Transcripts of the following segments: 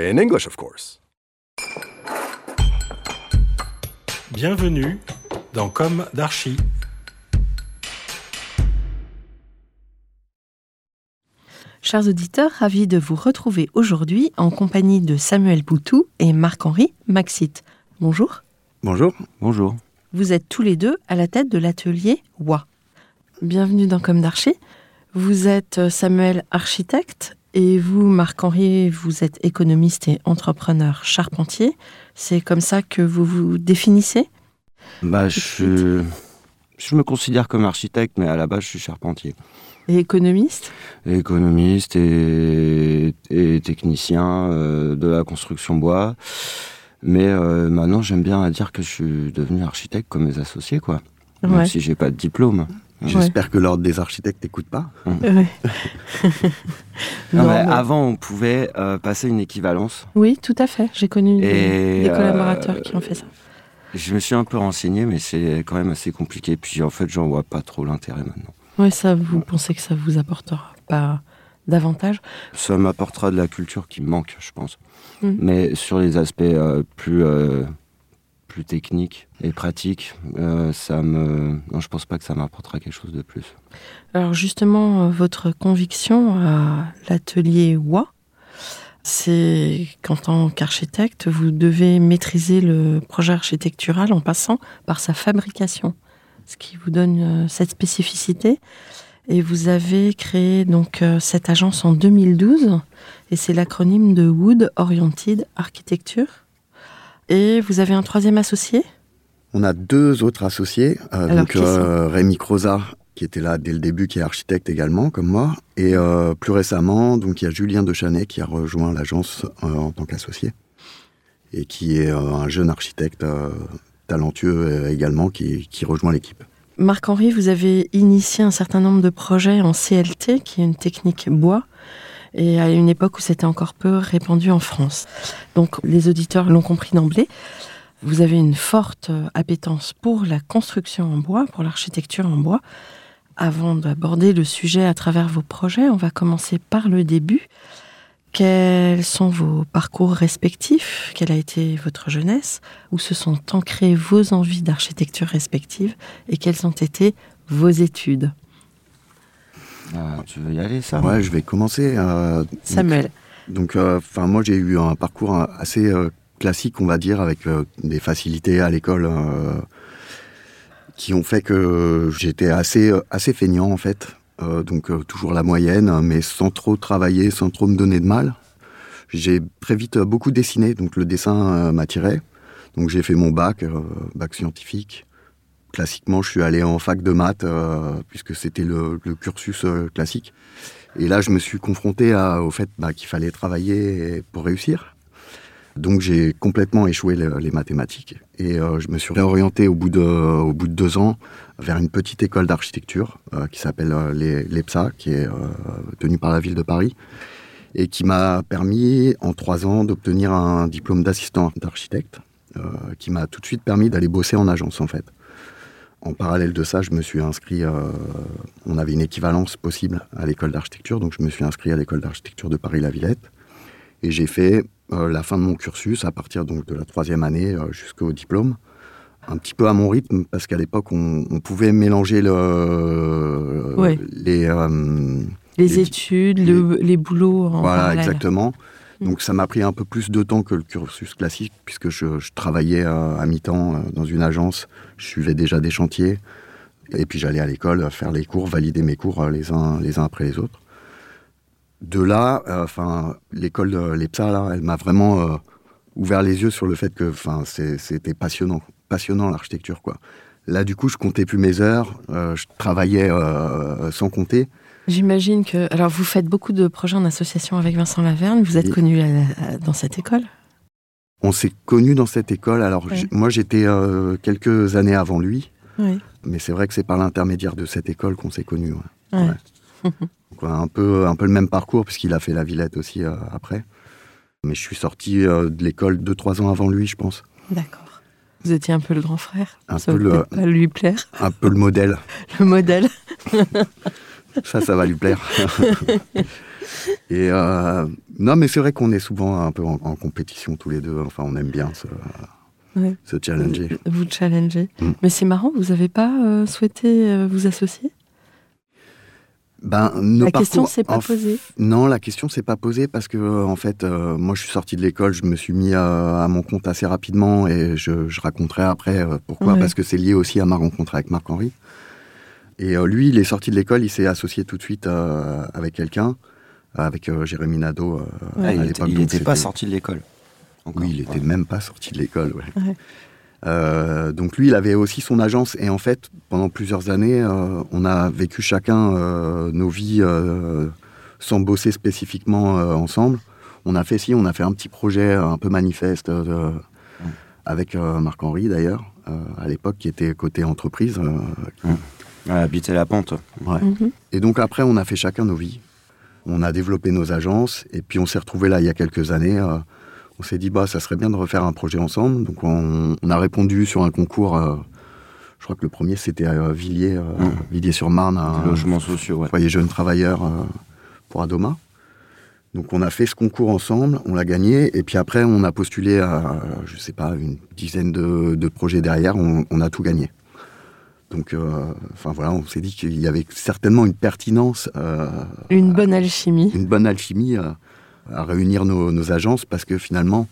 In English, of course. Bienvenue dans Comme d'Archi. Chers auditeurs, ravis de vous retrouver aujourd'hui en compagnie de Samuel Boutou et Marc-Henri Maxit. Bonjour. Bonjour. Bonjour. Vous êtes tous les deux à la tête de l'atelier WA. Bienvenue dans Comme d'Archi. Vous êtes euh, Samuel architecte et vous, Marc-Henri, vous êtes économiste et entrepreneur charpentier. C'est comme ça que vous vous définissez? Bah, je, je me considère comme architecte, mais à la base, je suis charpentier. et économiste? Économiste et, et technicien euh, de la construction bois. Mais euh, maintenant, j'aime bien à dire que je suis devenu architecte comme mes associés, quoi. Même Ouais. si j'ai pas de diplôme. J'espère que l'ordre des architectes n'écoute pas. Ouais. Non, Non, mais mais- Avant, on pouvait euh, passer une équivalence. Oui, tout à fait. J'ai connu des, Et, des euh, collaborateurs qui ont fait ça. Je me suis un peu renseigné, mais c'est quand même assez compliqué. Puis en fait, j'en vois pas trop l'intérêt maintenant. Oui, ça, vous pensez que ça vous apportera pas davantage? Ça m'apportera de la culture qui me manque, je pense. Mm. Mais sur les aspects euh, plus, euh, plus techniques et pratiques, euh, ça me... non, je pense pas que ça m'apportera quelque chose de plus. Alors justement, euh, votre conviction à l'atelier WA, c'est qu'en tant qu'architecte, vous devez maîtriser le projet architectural en passant par sa fabrication, ce qui vous donne euh, cette spécificité. Et vous avez créé donc euh, cette agence en 2012, et c'est l'acronyme de Wood Oriented Architecture. Et vous avez un troisième associé? On a deux autres associés. euh, Alors, donc euh, Rémi Croza, qui était là dès le début, qui est architecte également, comme moi. Et euh, plus récemment, donc il y a Julien Dechanet qui a rejoint l'agence euh, en tant qu'associé. Et qui est un jeune architecte talentueux également, qui, qui rejoint l'équipe. Marc-Henri, vous avez initié un certain nombre de projets en CLT, qui est une technique bois, et à une époque où c'était encore peu répandu en France. Donc les auditeurs l'ont compris d'emblée. Vous avez une forte euh, appétence pour la construction en bois, pour l'architecture en bois. Avant d'aborder le sujet à travers vos projets, on va commencer par le début. Quels sont vos parcours respectifs? Quelle a été votre jeunesse? Où se sont ancrées vos envies d'architecture respectives Et quelles ont été vos études? Ah, tu veux y aller, ça Ouais, je vais commencer. euh, Samuel. Donc, euh, enfin, moi, j'ai eu un parcours euh, assez euh, classique, on va dire, avec euh, des facilités à l'école euh, qui ont fait que j'étais assez, assez feignant, en fait. Euh, donc, euh, toujours la moyenne, mais sans trop travailler, sans trop me donner de mal. J'ai très vite beaucoup dessiné, donc le dessin euh, m'attirait. Donc, j'ai fait mon bac, euh, bac scientifique. Classiquement, je suis allé en fac de maths, euh, puisque c'était le, cursus euh, classique. Et là, je me suis confronté au fait bah, qu'il fallait travailler pour réussir. Donc, j'ai complètement échoué le- les mathématiques. Et euh, je me suis réorienté au bout, de, deux ans vers une petite école d'architecture qui s'appelle les- l'EPSA, qui est tenue par la ville de Paris, et qui m'a permis, en trois ans, d'obtenir un diplôme d'assistant d'architecte, qui m'a tout de suite permis d'aller bosser en agence, en fait. En parallèle de ça, je me suis inscrit. euh, on avait une équivalence possible à l'école d'architecture, donc je me suis inscrit à l'école d'architecture de Paris-la-Villette. Et j'ai fait euh, la fin de mon cursus à partir donc de la troisième année euh, jusqu'au diplôme. Un petit peu à mon rythme, parce qu'à l'époque, on, on pouvait mélanger le, Ouais. les, Les, Les- études, le- les boulots en Voilà, parallèle. exactement. Mm. Donc ça m'a pris un peu plus de temps que le cursus classique, puisque je, travaillais à mi-temps euh, dans une agence, je suivais déjà des chantiers, et puis j'allais à l'école euh, faire les cours, valider mes cours euh, les uns, après les autres. De là, l'école de l'EPSA, elle m'a vraiment ouvert les yeux sur le fait que c'était passionnant, passionnant l'architecture. Là, du coup, je comptais plus mes heures, je travaillais sans compter. J'imagine que. Alors, vous faites beaucoup de projets en association avec Vincent Laverne. Vous êtes connu à- dans cette école? On s'est connus dans cette école. Alors, Ouais. moi, j'étais euh, quelques années avant lui, Oui. mais c'est vrai que c'est par l'intermédiaire de cette école qu'on s'est connus. ouais. Un, peu, un peu le même parcours, puisqu'il a fait la Villette aussi euh, après. Mais je suis sorti euh, de l'école deux, trois ans avant lui, je pense. D'accord. Vous étiez un peu le grand frère. Un Ça peu le- pas lui plaire. Un peu le modèle. Le modèle. Ça, ça va lui plaire. Et euh, non, mais c'est vrai qu'on est souvent un peu en, en compétition tous les deux. Enfin, on aime bien se, Ouais. se challenger. Vous challenger. Mm. Mais c'est marrant, vous n'avez pas euh, souhaité euh, vous associer? Ben, nos La question parcours- s'est pas f- posée. Non, la question s'est pas posée parce que en fait, moi, je suis sorti de l'école, je me suis mis à, à mon compte assez rapidement et je, je raconterai après pourquoi, Ouais. parce que c'est lié aussi à ma rencontre avec Marc Henry. Et euh, lui, il est sorti de l'école, il s'est associé tout de suite euh, avec quelqu'un, avec euh, Jérémy Nadeau. euh, Ah, à il n'était pas sorti de l'école. Oui, il était Ouais. même pas sorti de l'école. ouais. Ouais. Euh, donc lui, il avait aussi son agence et en fait, pendant plusieurs années, euh, on a vécu chacun euh, nos vies euh, sans bosser spécifiquement euh, ensemble. On a fait si, on a fait un petit projet un peu manifeste euh, avec euh, Marc Henry d'ailleurs euh, à l'époque qui était côté entreprise. euh, Habiter la pente. ouais. Mhm. Et donc après, on a fait chacun nos vies. On a développé nos agences et puis on s'est retrouvés là il y a quelques années. euh, on s'est dit, bah, ça serait bien de refaire un projet ensemble. Donc on, on a répondu sur un concours. euh, je crois que le premier c'était à Villiers, euh, Mhm. Villiers-sur-Marne, un Des logements sociaux, ouais. foyer jeunes travailleurs euh, pour Adoma. Donc on a fait ce concours ensemble, on l'a gagné, et puis après on a postulé à, je sais pas, une dizaine de, de projets derrière, on, on a tout gagné. Donc, euh, enfin voilà, on s'est dit qu'il y avait certainement une pertinence, euh, Une bonne alchimie. une bonne alchimie euh, à réunir nos, nos agences parce que finalement,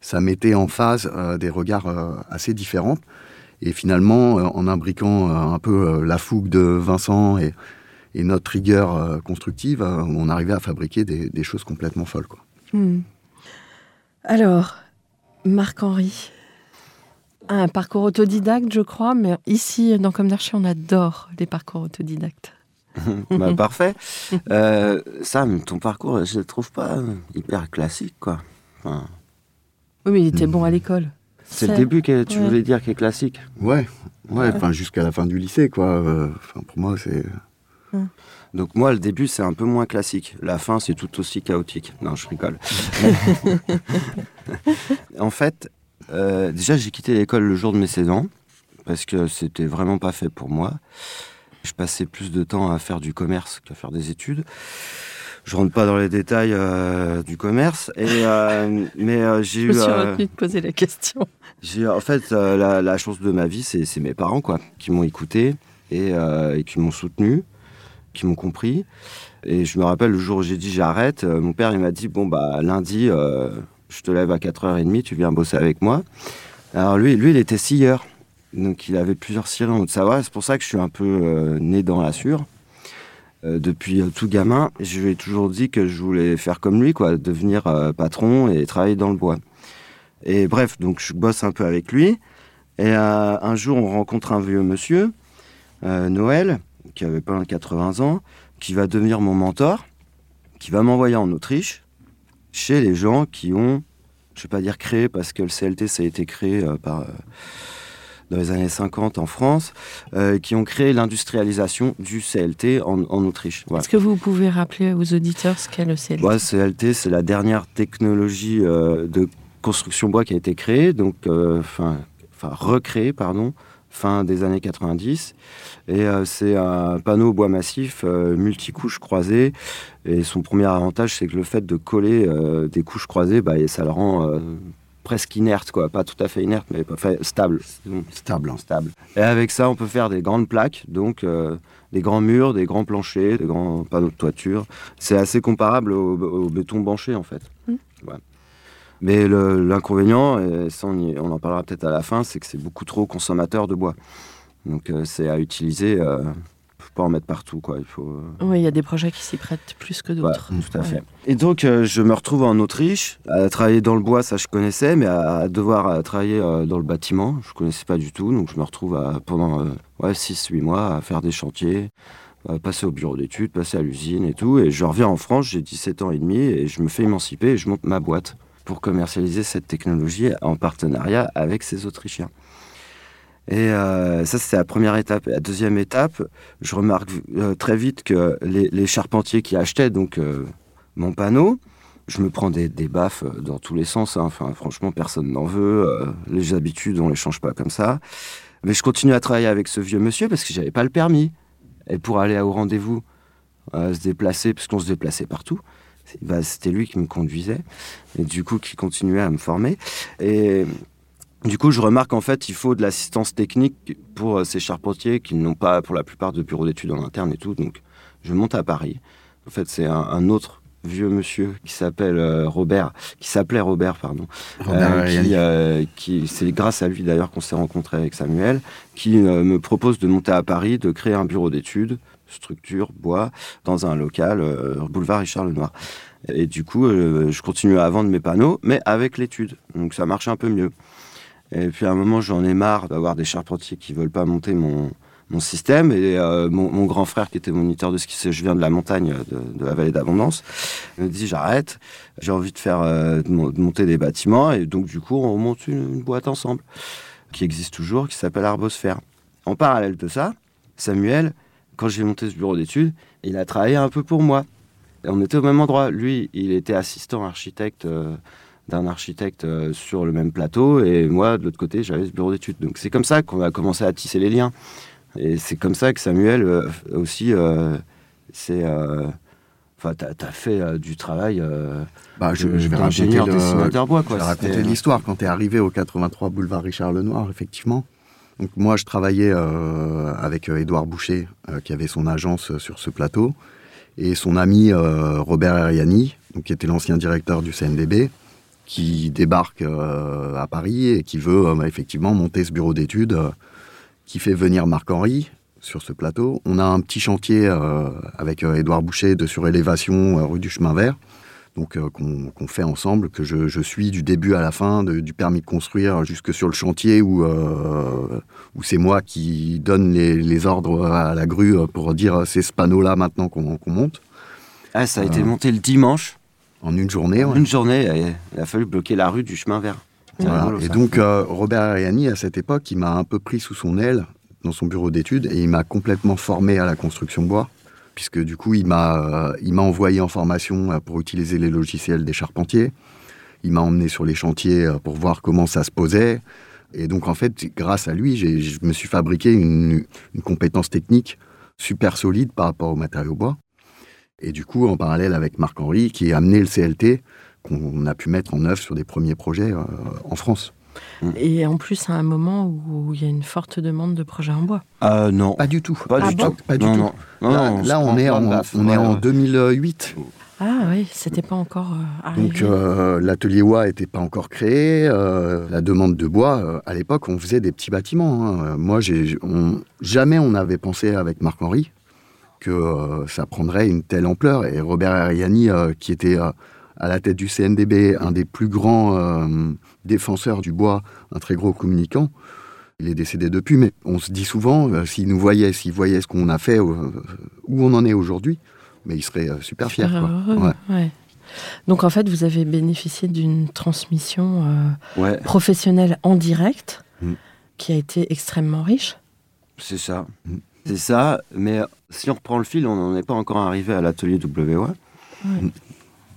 ça mettait en phase des regards assez différents. Et finalement, en imbriquant un peu la fougue de Vincent et, et notre rigueur constructive, on arrivait à fabriquer des, des choses complètement folles. Quoi. Hmm. Alors, Marc-Henri, un parcours autodidacte, je crois, mais ici, dans Comme d'Archie, on adore les parcours autodidactes. Bah, parfait. Euh, Sam, ton parcours, je le trouve pas hyper classique, quoi. Enfin, Oui, mais il était bon à l'école. c'est le début que tu ouais. voulais dire qui est classique. Ouais, ouais, enfin jusqu'à la fin du lycée, quoi. Euh, Enfin, pour moi, c'est. Donc moi, le début, c'est un peu moins classique. La fin, c'est tout aussi chaotique. Non, je rigole. en fait, euh, déjà, j'ai quitté l'école le jour de mes 16 ans, parce que c'était vraiment pas fait pour moi. Je passais plus de temps à faire du commerce qu'à faire des études. Je rentre pas dans les détails euh, du commerce, et, euh, mais euh, j'ai Je eu... me suis retenue de poser la question. j'ai en fait la, la chance de ma vie, c'est mes parents quoi, qui m'ont écouté et, et qui m'ont soutenu, qui m'ont compris. Et je me rappelle le jour où j'ai dit j'arrête, mon père il m'a dit bon bah lundi je te lève à 4h30, tu viens bosser avec moi. Alors lui, lui il était scieur, donc il avait plusieurs scieries. C'est pour ça que je suis un peu euh, né dans la sûre. Euh, depuis euh, tout gamin, je lui ai toujours dit que je voulais faire comme lui, quoi, devenir patron et travailler dans le bois. Et bref, donc je bosse un peu avec lui. Et un jour, on rencontre un vieux monsieur, Noël, qui avait pas loin de 80 ans, qui va devenir mon mentor, qui va m'envoyer en Autriche, chez les gens qui ont, je vais pas dire créé, parce que le CLT, ça a été créé euh, par, euh, dans les années 50 en France, euh, qui ont créé l'industrialisation du CLT en, en Autriche. Voilà. Est-ce que vous pouvez rappeler aux auditeurs ce qu'est le CLT Ouais, CLT, c'est la dernière technologie de construction bois qui a été créée, donc enfin, enfin recréée, pardon, fin des années 90. Et euh, c'est un panneau bois massif euh, multicouche croisée. Et son premier avantage, c'est que le fait de coller euh, des couches croisées, bah, et ça le rend euh, presque inerte, quoi. Pas tout à fait inerte, mais pas fait stable. Stable. hein. Stable. Et avec ça, on peut faire des grandes plaques, donc euh, des grands murs, des grands planchers, des grands panneaux de toiture. C'est assez comparable au, au béton banché, en fait. Mm. Ouais. Mais l'inconvénient, et ça on, y- on en parlera peut-être à la fin, c'est que c'est beaucoup trop consommateur de bois. Donc euh, c'est à utiliser, euh, faut pas en mettre partout, quoi. Il faut. euh, Oui, il y a des projets qui s'y prêtent plus que Ouais, d'autres. tout à Ouais. fait. Et donc, euh, je me retrouve en Autriche, à travailler dans le bois, ça je connaissais, mais à, à devoir euh, travailler euh, dans le bâtiment, je connaissais pas du tout. Donc, je me retrouve à- pendant euh, ouais, 6-8 mois à faire des chantiers, à passer au bureau d'études, passer à l'usine et tout. Et je reviens en France, j'ai 17 ans et demi, et je me fais émanciper et je monte ma boîte pour commercialiser cette technologie en partenariat avec ces Autrichiens. Et euh, ça, c'était la première étape. La deuxième étape, je remarque euh, très vite que les, charpentiers qui achetaient donc euh, mon panneau, je me prends des, baffes dans tous les sens. hein. Enfin, franchement, personne n'en veut. les habitudes, on les change pas comme ça. Mais je continue à travailler avec ce vieux monsieur parce que j'avais pas le permis. Et pour aller au rendez-vous, se déplacer, parce qu'on se déplaçait partout, c'est- bah, c'était lui qui me conduisait. Et du coup, qui continuait à me former. Et du coup, je remarque en fait, il faut de l'assistance technique pour euh, ces charpentiers qui n'ont pas, pour la plupart, de bureaux d'études en interne et tout. Donc, je monte à Paris. En fait, c'est un, un autre vieux monsieur qui s'appelle euh, Robert, qui s'appelait Robert, pardon, Robert euh, qui, euh, qui- c'est grâce à lui d'ailleurs qu'on s'est rencontré avec Samuel, qui me propose de monter à Paris, de créer un bureau d'études, structure, bois, dans un local, euh, boulevard Richard Lenoir. Et du coup, euh, je continue à vendre mes panneaux, mais avec l'étude. Donc ça marche un peu mieux. Et puis à un moment, j'en ai marre d'avoir des charpentiers qui veulent pas monter mon, mon système. Et euh, mon, grand frère, qui était moniteur de ski, je viens de la montagne, de, la vallée d'Abondance, me dit j'arrête, j'ai envie de faire monter des bâtiments. Et donc du coup, on monte une, une boîte ensemble, qui existe toujours, qui s'appelle Arbosphère. En parallèle de ça, Samuel, quand j'ai monté ce bureau d'études, il a travaillé un peu pour moi. Et on était au même endroit. Lui, il était assistant architecte euh, d'un architecte euh, sur le même plateau, et moi, de l'autre côté, j'avais ce bureau d'études. Donc c'est comme ça qu'on a commencé à tisser les liens. Et c'est comme ça que Samuel euh, aussi, c'est... Enfin, t'as as fait du travail Bah, je, de- je vais raconter l'histoire quand tu es arrivé au 83 boulevard Richard Lenoir, effectivement. Donc moi, je travaillais euh, avec euh, Édouard Boucher, euh, qui avait son agence sur ce plateau, et son ami Robert Ariani, qui était l'ancien directeur du CNDB, qui débarque à Paris et qui veut euh, effectivement monter ce bureau d'études, qui fait venir Marc-Henri sur ce plateau. On a un petit chantier avec Édouard Boucher de surélévation rue du Chemin Vert donc euh, qu'on fait ensemble, que je, je suis du début à la fin, de- du permis de construire jusque sur le chantier où, euh, où c'est moi qui donne les, les ordres à la grue pour dire euh, c'est ce panneau-là maintenant qu'on monte. Ah, ça a été Euh, monté le dimanche. En une journée, En ouais. une journée, il a fallu bloquer la rue du chemin vert. C'est Voilà. rigolo, Et donc euh, Robert Ariani, à cette époque, il m'a un peu pris sous son aile dans son bureau d'études et il m'a complètement formé à la construction bois, puisque du coup, il m'a euh, envoyé en formation euh, pour utiliser les logiciels des charpentiers. Il m'a emmené sur les chantiers euh, pour voir comment ça se posait. Et donc, en fait, grâce à lui, je me suis fabriqué une, compétence technique super solide par rapport au matériau bois. Et du coup, en parallèle avec Marc-Henri, qui a amené le CLT, qu'on a pu mettre en œuvre sur des premiers projets en France. Et en plus, à un moment où il y a une forte demande de projets en bois. Ah non. Pas du tout. Pas Ah du bon tout. Pas du non, tout. Non, non, là, non, là, se on, est en, on est Ouais, en ouais. 2008. Ah oui, c'était pas encore euh, arrivé. Donc euh, l'atelier bois n'était pas encore créé. euh, la demande de bois, euh, à l'époque, on faisait des petits bâtiments. hein. Euh, Moi, j'ai, on- jamais on n'avait pensé avec Marc-Henri que euh, ça prendrait une telle ampleur. Et Robert Ariani, euh, qui était euh, à la tête du CNDB, un des plus grands euh, défenseurs du bois, un très gros communicant, il est décédé depuis, mais on se dit souvent, euh, s'il nous voyait, s'il voyait ce qu'on a fait, euh, où on en est aujourd'hui, mais il serait euh, super fier. Super quoi. heureux, Ouais. ouais. Donc en fait, vous avez bénéficié d'une transmission euh, Ouais, professionnelle en direct Mm. qui a été extrêmement riche. c'est ça. Mm. C'est ça, mais si on reprend le fil, on n'en est pas encore arrivé à l'atelier WOA. Ouais.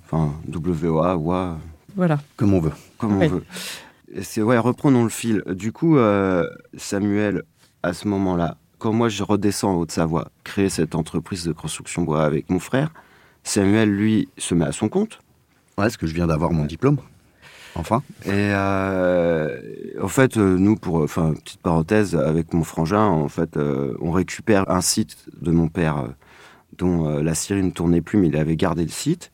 Enfin, WOA, Voilà. Comme on veut. comme Ouais. on veut. C'est ouais, reprenons le fil. Du coup, euh, Samuel, à ce moment-là, quand moi je redescends en Haute-Savoie, créer cette entreprise de construction bois avec mon frère, Samuel, lui, se met à son compte. Ouais, parce que je viens d'avoir mon diplôme. Enfin. Et euh, en fait, euh, nous, pour, enfin, petite parenthèse, avec mon frangin, en fait, euh, on récupère un site de mon père euh, dont euh, la scierie ne tournait plus, mais il avait gardé le site.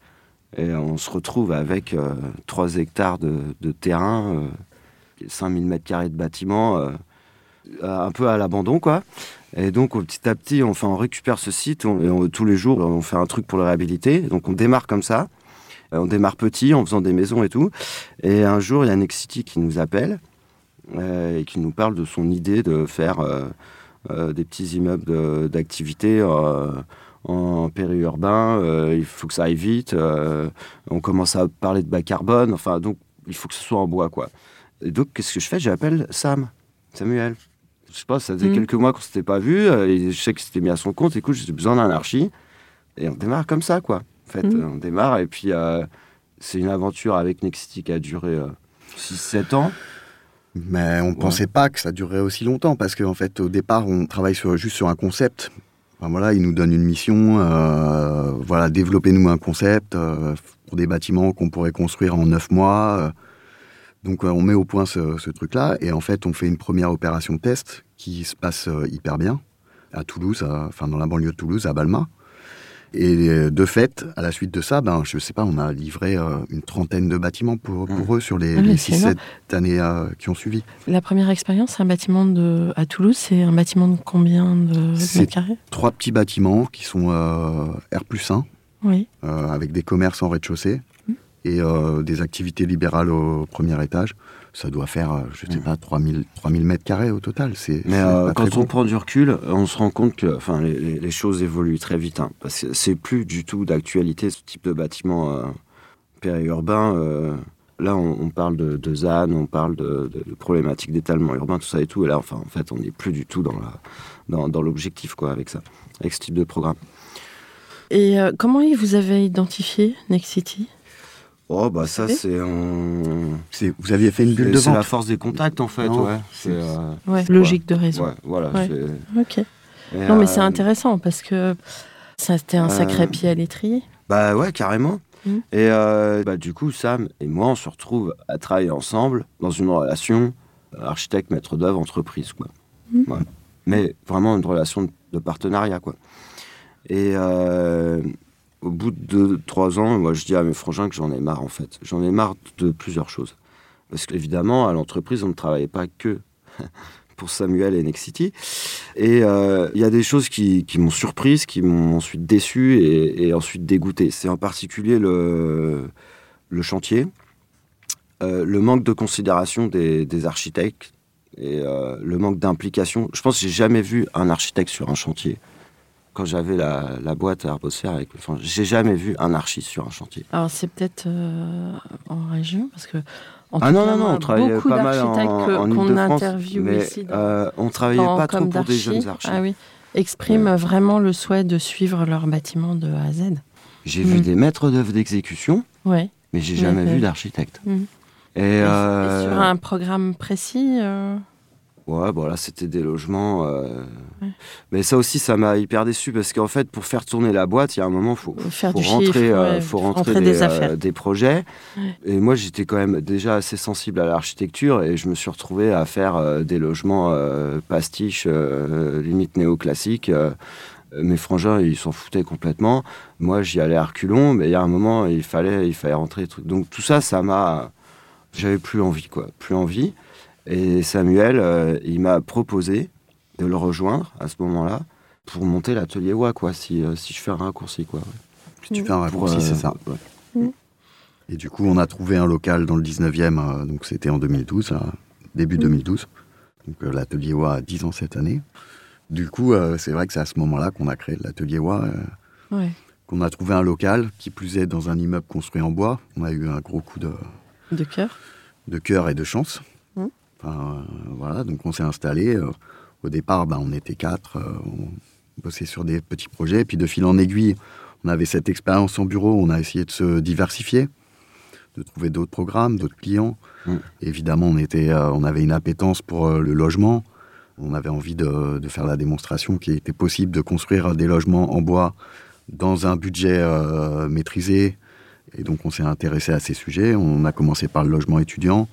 Et on se retrouve avec euh, 3 hectares de, de terrain, euh, 5000 mètres carrés de bâtiments, euh, un peu à l'abandon, quoi. Et donc, petit à petit, enfin, on récupère ce site, on- on- tous les jours, on fait un truc pour le réhabiliter. Donc, on démarre comme ça. Euh, On démarre petit, en faisant des maisons et tout. Et un jour, il y a Nexity qui nous appelle euh, et qui nous parle de son idée de faire euh, euh, des petits immeubles d'activité euh, en périurbain. Euh, il faut que ça aille vite. euh, on commence à parler de bas carbone. Enfin, donc, il faut que ce soit en bois, quoi. Et donc, qu'est-ce que je fais? J'appelle Sam, Samuel. Je sais pas, ça faisait Mhm. quelques mois qu'on s'était pas vu. euh, et je sais qu'il s'était mis à son compte. Écoute, j'ai besoin d'un archi. Et on démarre comme ça, quoi. En fait, Mhm. on démarre et puis euh, c'est une aventure avec Nexity qui a duré 6-7 ans. Mais on ne pensait pas que ça durerait aussi longtemps parce qu'en fait, au départ, on travaille sur, juste sur un concept. Enfin, voilà, ils nous donnent une mission, euh, voilà, développez-nous un concept euh, pour des bâtiments qu'on pourrait construire en neuf mois. euh. Donc, on met au point ce, truc-là et en fait, on fait une première opération test qui se passe hyper bien à Toulouse, enfin dans la banlieue de Toulouse, à Balma. Et euh, de fait, à la suite de ça, ben, je sais pas, on a livré euh, une trentaine de bâtiments pour, pour eux sur les, Ah oui, les c'est 6-7 années euh, qui ont suivi. La première expérience, un bâtiment de, à Toulouse, c'est un bâtiment de combien de mètres carrés? Trois petits bâtiments qui sont euh, R plus 1, Oui. euh, avec des commerces en rez-de-chaussée et euh, des activités libérales au premier étage. Ça doit faire, euh, je sais pas, 3000, 3000 mètres carrés au total. C'est, Mais c'est euh, quand on prend du recul, on se rend compte que enfin, les, les- les choses évoluent très vite. hein, parce que c'est plus du tout d'actualité ce type de bâtiment euh, périurbain. euh, là, on, on parle de, de ZAN, on parle de, de- de problématiques d'étalement urbain, tout ça et tout. Et là, enfin, en fait, on n'est plus du tout dans, la, dans, dans l'objectif quoi, avec ça, avec ce type de programme. Et euh, comment vous avez identifié Next City? Oh, bah ça, c'est un- C'est- vous aviez fait une bulle de c'est la vente. force des contacts, en fait. Non, ouais. C'est, euh, Ouais, logique de réseau. ouais, voilà. Ok. et, Non, mais c'est euh, intéressant parce que ça, c'était un sacré Euh, pied à l'étrier. Bah ouais, carrément. Mhm. Et euh, bah, du coup, Sam et moi, on se retrouve à travailler ensemble dans une relation architecte, maître d'œuvre, entreprise. Quoi. Ouais. Mais vraiment une relation de, de partenariat. Quoi. Et euh, au bout de deux, trois ans, moi, je dis à mes frangins que j'en ai marre, en fait. J'en ai marre de plusieurs choses. Parce qu'évidemment, à l'entreprise, on ne travaillait pas que pour Samuel et Nexity. Et euh, il y a des choses qui, m'ont surprise, qui m'ont ensuite déçu et, ensuite dégoûté. C'est en particulier le, chantier, euh, le manque de considération des, des architectes et euh, le manque d'implication. Je pense que j'ai jamais vu un architecte sur un chantier. Quand j'avais la, la boîte à Arbosphère avec enfin, j'ai jamais vu un archi sur un chantier. Alors, c'est peut-être euh, en région parce que. en Ah non, non, non, on travaillait pas mal en, qu'on interviewe mais ici dans- euh, on travaillait pas trop pour des jeunes archis. Ah oui. Expriment vraiment le souhait de suivre leur bâtiment de A à Z. J'ai vu Mm. des maîtres d'œuvre d'exécution, Ouais. mais j'ai Mais, jamais vu d'architecte. Mm. Et, Et, et euh, sur un programme précis. Ouais, bon là c'était des logements. euh, Ouais. Mais ça aussi, ça m'a hyper déçu parce qu'en fait, pour faire tourner la boîte, il y a un moment, faut, Faut faire faut du rentrer, chiffre, euh, ouais, faut faut rentrer, rentrer des, des euh, des projets. Ouais. Et moi, j'étais quand même déjà assez sensible à l'architecture et je me suis retrouvé à faire des logements pastiches, limite néoclassiques. mes frangins, ils s'en foutaient complètement. Moi, j'y allais à reculons, mais il y a un moment, il fallait, il fallait rentrer. Donc tout ça, ça m'a, j'avais plus envie, quoi, plus envie. Et Samuel, euh, il m'a proposé de le rejoindre à ce moment-là pour monter l'atelier WA, quoi, si, euh, si je fais un raccourci, quoi. ouais. Si tu fais un raccourci, euh, c'est ça. ouais. Et du coup, on a trouvé un local dans le 19e, euh, donc c'était en 2012, là, début 2012. Donc euh, l'atelier WA a 10 ans cette année. Du coup, euh, c'est vrai que c'est à ce moment-là qu'on a créé l'atelier WA, euh, ouais, qu'on a trouvé un local qui plus est dans un immeuble construit en bois. On a eu un gros coup de, de cœur. de cœur et de chance. Enfin, euh, voilà, donc on s'est installé. euh, au départ, ben, on était quatre, euh, on bossait sur des petits projets. Puis de fil en aiguille, on avait cette expérience en bureau, on a essayé de se diversifier, de trouver d'autres programmes, d'autres clients. Mhm. Évidemment, on, était, on avait une appétence pour le logement. On avait envie de, de faire la démonstration qu'il était possible de construire des logements en bois dans un budget euh, maîtrisé Et donc on s'est intéressé à ces sujets. On a commencé par le logement étudiant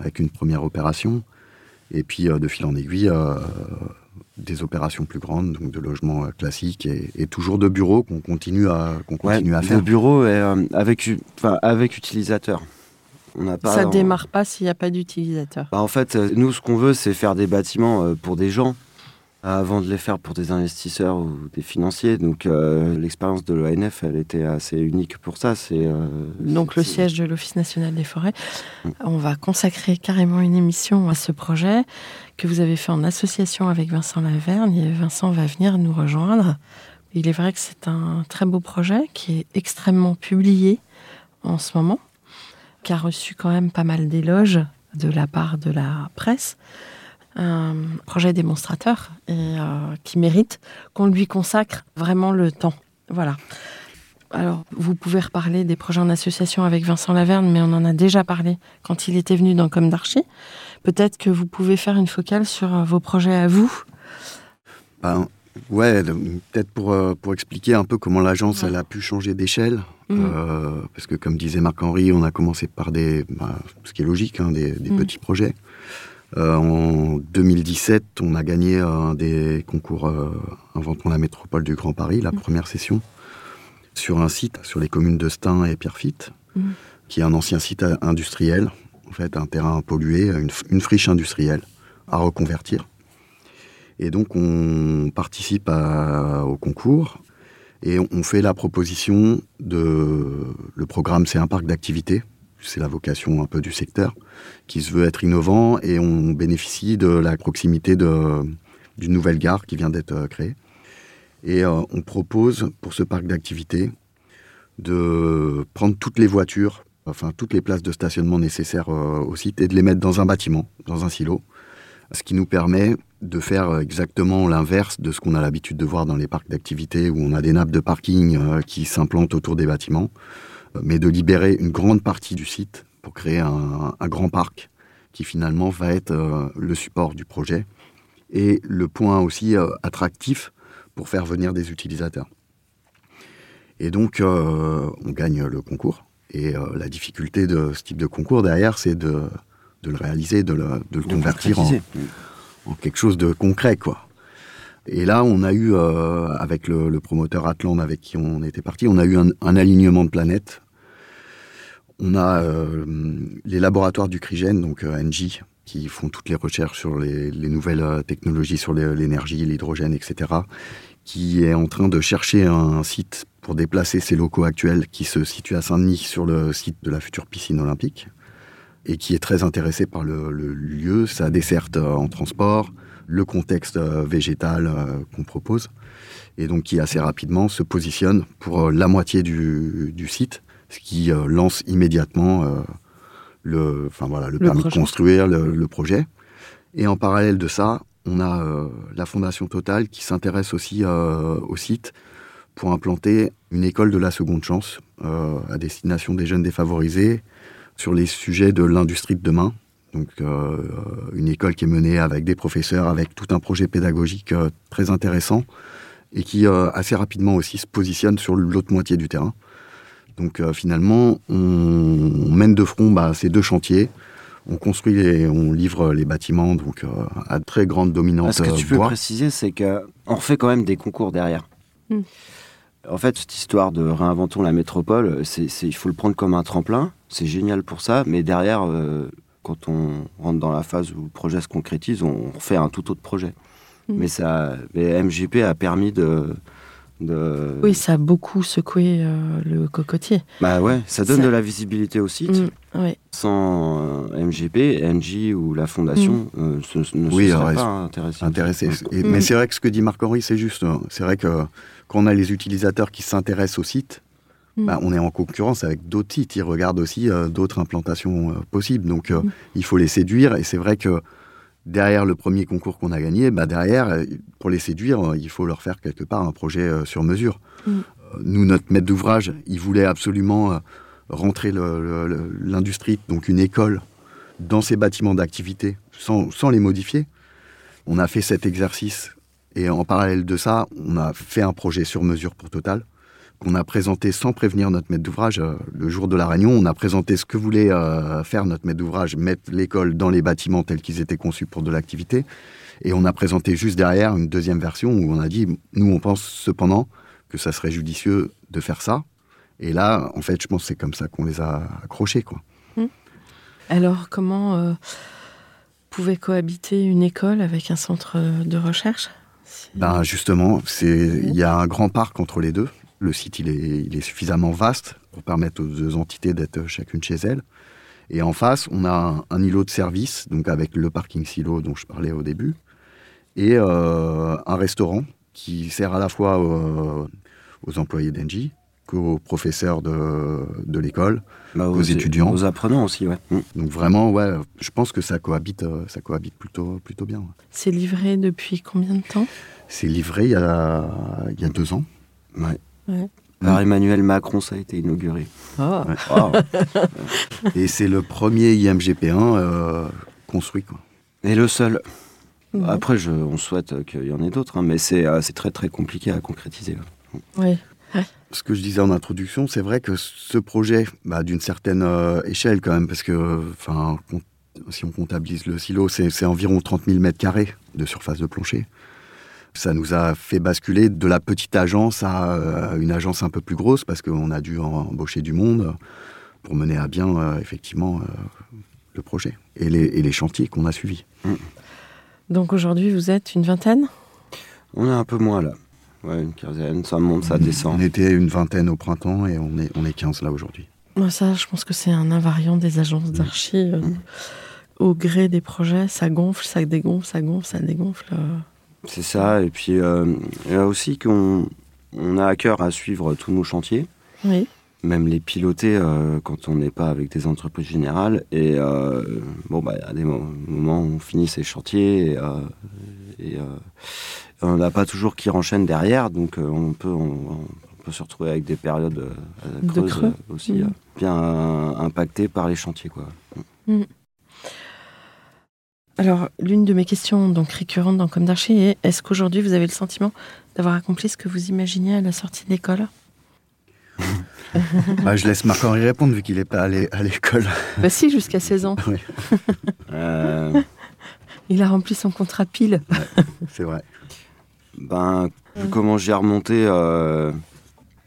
avec une première opération. Et puis de fil en aiguille, des opérations plus grandes, donc de logements classiques et, toujours de bureaux qu'on continue à, qu'on continue à faire. De bureaux avec, enfin, avec utilisateurs. On n'a pas, ça ne démarre pas s'il n'y a pas d'utilisateur. Bah, en fait, nous, ce qu'on veut, c'est faire des bâtiments pour des gens avant de les faire pour des investisseurs ou des financiers. Donc euh, l'expérience de l'ONF, elle était assez unique pour ça. C'est euh, donc le siège de l'Office national des forêts. Mm. On va consacrer carrément une émission à ce projet que vous avez fait en association avec Vincent Laverne. Et Vincent va venir nous rejoindre. Il est vrai que c'est un très beau projet qui est extrêmement publié en ce moment, qui a reçu quand même pas mal d'éloges de la part de la presse un projet démonstrateur et euh, qui mérite qu'on lui consacre vraiment le temps. Voilà. Alors, vous pouvez reparler des projets en association avec Vincent Laverne, mais on en a déjà parlé quand il était venu dans Comme d'Archie. Peut-être que vous pouvez faire une focale sur euh, vos projets à vous. Ben, ouais, peut-être pour, euh, pour expliquer un peu comment l'agence elle a pu changer d'échelle. Mmh. parce que comme disait Marc-Henri, on a commencé par des, ben, ce qui est logique, hein, des, mmh. petits projets. Euh, en 2017, on a gagné un des concours euh, Inventons la métropole du Grand Paris, la mm. première session, sur un site sur les communes de Stein et Pierrefitte, mm. qui est un ancien site industriel, en fait un terrain pollué, une, friche industrielle à reconvertir. Et donc on participe au concours et on fait la proposition de... Le programme, c'est un parc d'activités c'est la vocation un peu du secteur, qui se veut être innovant et on bénéficie de la proximité d'une nouvelle gare qui vient d'être euh, créée. Et euh, on propose pour ce parc d'activités de prendre toutes les voitures, enfin toutes les places de stationnement nécessaires euh, au site et de les mettre dans un bâtiment, dans un silo, ce qui nous permet de faire exactement l'inverse de ce qu'on a l'habitude de voir dans les parcs d'activités où on a des nappes de parking qui s'implantent autour des bâtiments mais de libérer une grande partie du site pour créer un, grand parc qui finalement va être euh, le support du projet et le point aussi euh, attractif pour faire venir des utilisateurs. Et donc, euh, on gagne le concours. Et la difficulté de ce type de concours derrière, c'est de, le réaliser, de le, convertir en, quelque chose de concret, quoi. Et là, on a eu, euh, avec le, promoteur Atlan avec qui on était parti, on a eu un, alignement de planètes. On a euh, les laboratoires du Crigène, donc euh, NG, qui font toutes les recherches sur les, nouvelles technologies, sur l'énergie, l'hydrogène, etc., qui est en train de chercher un site pour déplacer ses locaux actuels qui se situe à Saint-Denis sur le site de la future piscine olympique et qui est très intéressé par le, le lieu, sa desserte en transport, le contexte euh, végétal euh, qu'on propose, et donc qui assez rapidement se positionne pour euh, la moitié du, site, ce qui lance immédiatement le, enfin voilà, le, permis de construire, le, projet. Et en parallèle de ça, on a la Fondation Total qui s'intéresse aussi au site pour implanter une école de la seconde chance à destination des jeunes défavorisés sur les sujets de l'industrie de demain, donc euh, une école qui est menée avec des professeurs, avec tout un projet pédagogique euh, très intéressant et qui euh, assez rapidement aussi se positionne sur l'autre moitié du terrain. Donc finalement, on, mène de front bah, ces deux chantiers. On construit et on livre les bâtiments donc à très grande dominance. Ce que tu peux préciser, c'est qu'on refait quand même des concours derrière. Hmm. En fait, cette histoire de réinventons la métropole, c'est, il faut le prendre comme un tremplin. C'est génial pour ça, mais derrière, quand on rentre dans la phase où le projet se concrétise, on fait un tout autre projet. Mm. Mais, ça, MGP a permis de, de... Oui, ça a beaucoup secoué euh, le cocotier. Bah ouais, ça donne de la visibilité au site. Mm, Sans euh, MGP, NG ou la fondation, mm. euh, ce, ne oui, serait pas intéressé. Mais c'est vrai que ce que dit Marc-Henri, c'est juste. Hein. C'est vrai que quand on a les utilisateurs qui s'intéressent au site, Mm. Bah, on est en concurrence avec d'autres sites. Ils regardent aussi euh, d'autres implantations euh, possibles. Donc, euh, mm. il faut les séduire. Et c'est vrai que derrière le premier concours qu'on a gagné, bah, derrière, pour les séduire, il faut leur faire quelque part un projet sur mesure. Mm. nous, notre maître d'ouvrage, il voulait absolument rentrer l'industrie, donc une école, dans ces bâtiments d'activité, sans, sans les modifier. On a fait cet exercice et en parallèle de ça, on a fait un projet sur mesure pour Total qu'on a présenté sans prévenir notre maître d'ouvrage. Euh, le jour de la réunion, on a présenté ce que voulait euh, faire notre maître d'ouvrage, mettre l'école dans les bâtiments tels qu'ils étaient conçus pour de l'activité. Et on a présenté juste derrière une deuxième version où on a dit, nous, on pense cependant que ça serait judicieux de faire ça. Et là, en fait, je pense que c'est comme ça qu'on les a accrochés, quoi. Alors, comment euh, pouvait cohabiter une école avec un centre de recherche? Ben justement, c'est il y a un grand parc entre les deux. Le site il est, il est suffisamment vaste pour permettre aux deux entités d'être chacune chez elles. Et en face, on a un, un îlot de service, donc avec le parking silo dont je parlais au début, et euh, un restaurant qui sert à la fois euh, aux employés d'Engie qu'aux professeurs de, de l'école. Bah, Aux étudiants. Aux apprenants aussi, ouais. Mm. Donc vraiment, ouais, je pense que ça cohabite, euh, ça cohabite plutôt, plutôt bien. ouais. C'est livré depuis combien de temps? C'est livré il y a, il y a deux ans. Ouais. Ouais. Par Emmanuel Macron, ça a été inauguré. Oh. Waouh. Et c'est le premier IMGP1 euh, construit. Quoi. Et le seul. Mhm. Après, je, on souhaite qu'il y en ait d'autres, hein, mais c'est euh, c'est très très compliqué à concrétiser. Oui. Ce que je disais en introduction, c'est vrai que ce projet, bah, d'une certaine euh, échelle quand même, parce que enfin, si on comptabilise le silo, c'est c'est environ 30 000 mètres carrés de surface de plancher. Ça nous a fait basculer de la petite agence à euh, une agence un peu plus grosse, parce qu'on a dû embaucher du monde pour mener à bien euh, effectivement euh, le projet et les, et les chantiers qu'on a suivis. Donc aujourd'hui, vous êtes une vingtaine? On est un peu moins là. Ouais, une quinzaine, ça monte, ça descend. On était une vingtaine au printemps et on est, on est 15 là aujourd'hui. Moi, ça, je pense que c'est un invariant des agences d'archi. euh, Au gré des projets, ça gonfle, ça dégonfle, ça gonfle, ça dégonfle. C'est ça, et puis euh, il y a aussi qu'on on a à cœur à suivre tous nos chantiers, Oui. même les piloter euh, quand on n'est pas avec des entreprises générales. Et euh, bon, bah, il y a des mo- moments où on finit ces chantiers et, et, on n'a pas toujours qui renchaîne derrière, donc on, peut, on, on peut se retrouver avec des périodes euh, De creuses creux. aussi, Mhm. bien impactées par les chantiers. Quoi. Alors, l'une de mes questions donc récurrentes dans Comme d'Archi est est-ce qu'aujourd'hui vous avez le sentiment d'avoir accompli ce que vous imaginiez à la sortie de l'école? Bah, je laisse Marc-Henri répondre vu qu'il n'est pas allé à l'école. Bah si, jusqu'à 16 ans. Euh, Il a rempli son contrat pile. C'est vrai. Ben, vu comment j'ai remonté euh,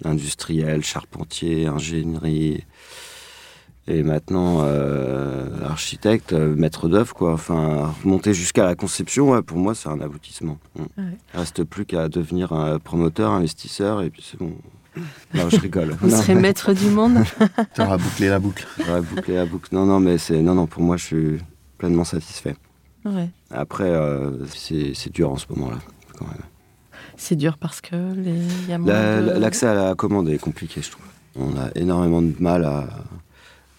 industriel, charpentier, ingénierie, et maintenant euh, architecte, euh, maître d'œuvre, quoi. Enfin, remonter jusqu'à la conception, ouais, pour moi, c'est un aboutissement. Mm. Ouais. Il reste plus qu'à devenir un promoteur, investisseur, et puis c'est bon. Non, je rigole. Vous Non, serez maître du monde. Tu auras bouclé la boucle. j'aurais bouclé la boucle. Non, non, mais c'est non, non. Pour moi, je suis pleinement satisfait. Ouais. Après, euh, c'est dur en ce moment-là, quand même. C'est dur parce que les... de- L'accès à la commande est compliqué, je trouve. On a énormément de mal à,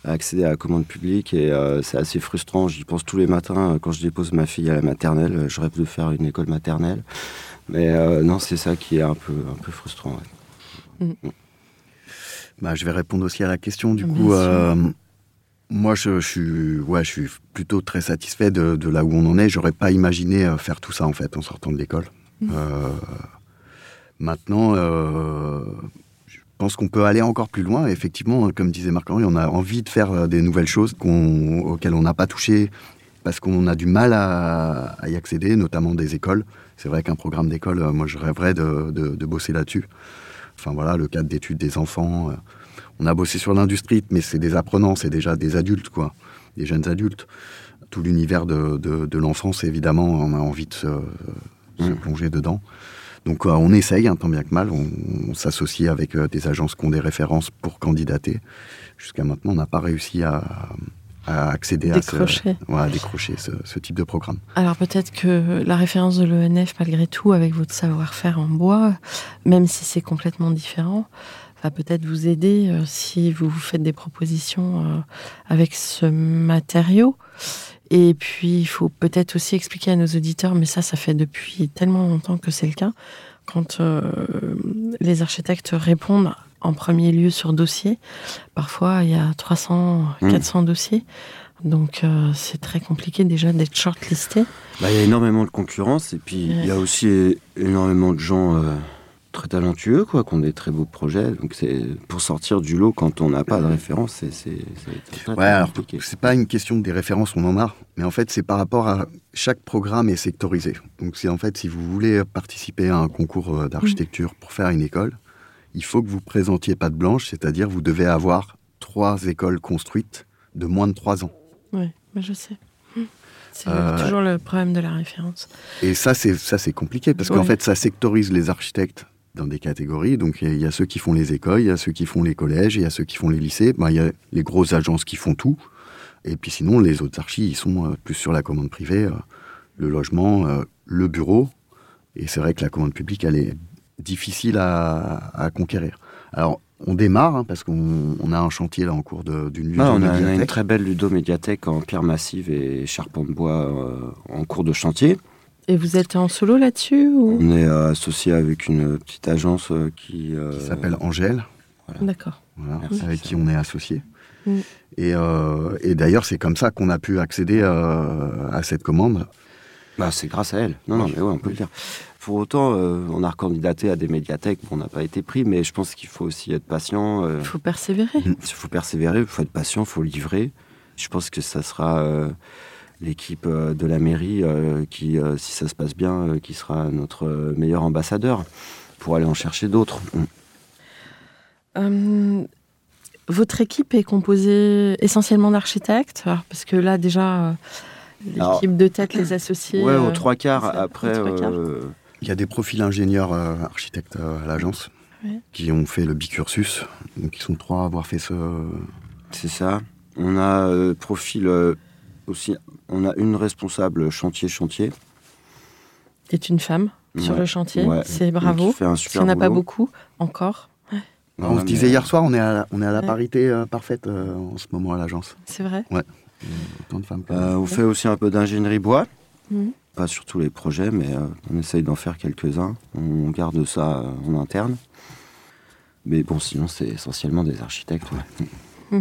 à accéder à la commande publique et euh, c'est assez frustrant. J'y pense tous les matins euh, quand je dépose ma fille à la maternelle. Je rêve de faire une école maternelle. Mais euh, non, c'est ça qui est un peu, un peu frustrant. ouais. Bah, je vais répondre aussi à la question. Du Bien coup, euh, moi, je, je suis, ouais, je suis plutôt très satisfait de, de là où on en est. J'aurais pas imaginé faire tout ça en fait en sortant de l'école. Euh, maintenant, euh, pense qu'on peut aller encore plus loin. Effectivement, comme disait Marc-Henri, on a envie de faire euh, des nouvelles choses auxquelles on n'a pas touché parce qu'on a du mal à, à y accéder, notamment des écoles. C'est vrai qu'un programme d'école, euh, moi, je rêverais de, de- de bosser là-dessus. Enfin voilà, le cadre d'études des enfants. euh, on a bossé sur l'industrie, mais c'est des apprenants, c'est déjà des adultes, quoi, des jeunes adultes. Tout l'univers de, l'enfance, évidemment, on a envie de se, se plonger dedans. Donc euh, on essaye, un tant bien que mal, on, on s'associe avec euh, des agences qui ont des références pour candidater. Jusqu'à maintenant, on n'a pas réussi à, à accéder à Décrocher. ce, ouais, à décrocher ce, ce type de programme. Alors peut-être que la référence de l'ENF, malgré tout, avec votre savoir-faire en bois, même si c'est complètement différent, va peut-être vous aider euh, si vous vous faites des propositions euh, avec ce matériau. Et puis, il faut peut-être aussi expliquer à nos auditeurs, mais ça, ça fait depuis tellement longtemps que c'est le cas, quand euh, les architectes répondent en premier lieu sur dossier, parfois il y a 300, Mm. 400 dossiers. Donc euh, c'est très compliqué déjà d'être shortlisté. Bah, Il y a énormément de concurrence et puis il y a aussi énormément de gens euh, très talentueux, quoi, qui ont des très beaux projets. Donc c'est pour sortir du lot quand on n'a pas de référence, c'est Ouais, alors c'est pas une question des références, on en a, mais en fait c'est par rapport à chaque programme est sectorisé. Donc c'est en fait si vous voulez participer à un concours euh, d'architecture pour faire une école, il faut que vous présentiez patte blanche, c'est-à-dire vous devez avoir trois écoles construites de moins de trois ans. Oui, mais je sais. C'est Euh, toujours le problème de la référence. Et ça c'est ça c'est compliqué parce qu'en fait ça sectorise les architectes dans des catégories. Donc il y a- il y, a ceux qui font les écoles, il y a ceux qui font les collèges, il y a ceux qui font les lycées. Ben, il y a les grosses agences qui font tout. Et puis sinon les autres archis ils sont euh, plus sur la commande privée, euh, le logement, euh, le bureau. Et c'est vrai que la commande publique elle est difficile à, à conquérir. Alors on démarre hein, parce qu'on on a un chantier là en cours d'une Ouais, on, a, on a une très belle ludomédiathèque en pierre massive et charpente de bois en cours de chantier. Et vous êtes en solo là-dessus ou... On est euh, associé avec une petite agence euh, qui, euh, qui s'appelle Angèle. D'accord. voilà, avec qui on est associé. Mm. Et, euh, et d'ailleurs, c'est comme ça qu'on a pu accéder euh, à cette commande. Bah, c'est grâce à elle. Non, non, mais ouais, on peut le dire. Pour autant, euh, on a recandidaté à des médiathèques, bon, on n'a pas été pris, mais je pense qu'il faut aussi être patient. euh, Il faut persévérer. Il faut persévérer, il faut être patient, il faut livrer. Je pense que ça sera euh, l'équipe euh, de la mairie euh, qui, euh, si ça se passe bien, euh, qui sera notre meilleur ambassadeur pour aller en chercher d'autres. Mm. Votre équipe est composée essentiellement d'architectes alors, Parce que là, déjà, euh, l'équipe de tête, les associés. Ouais, aux trois quarts. Après, trois quarts. euh, Il y a des profils ingénieurs euh, architectes euh, à l'agence Ouais. qui ont fait le bicursus. Donc, ils sont trois à avoir fait ce. c'est ça. On a euh, profil euh, aussi. On a une responsable chantier-chantier. est une femme sur Ouais. le chantier. Ouais. C'est bravo. qui fait un S'il super n'y en a pas beaucoup, encore. on se disait hier soir, on est à la, on est à la Ouais. parité euh, parfaite euh, en ce moment à l'agence. C'est vrai Autant de femmes. que- Euh, on fait aussi un peu d'ingénierie bois. Mhm. Pas sur tous les projets, mais euh, on essaye d'en faire quelques-uns. On garde ça euh, en interne. Mais bon, sinon, c'est essentiellement des architectes. ouais.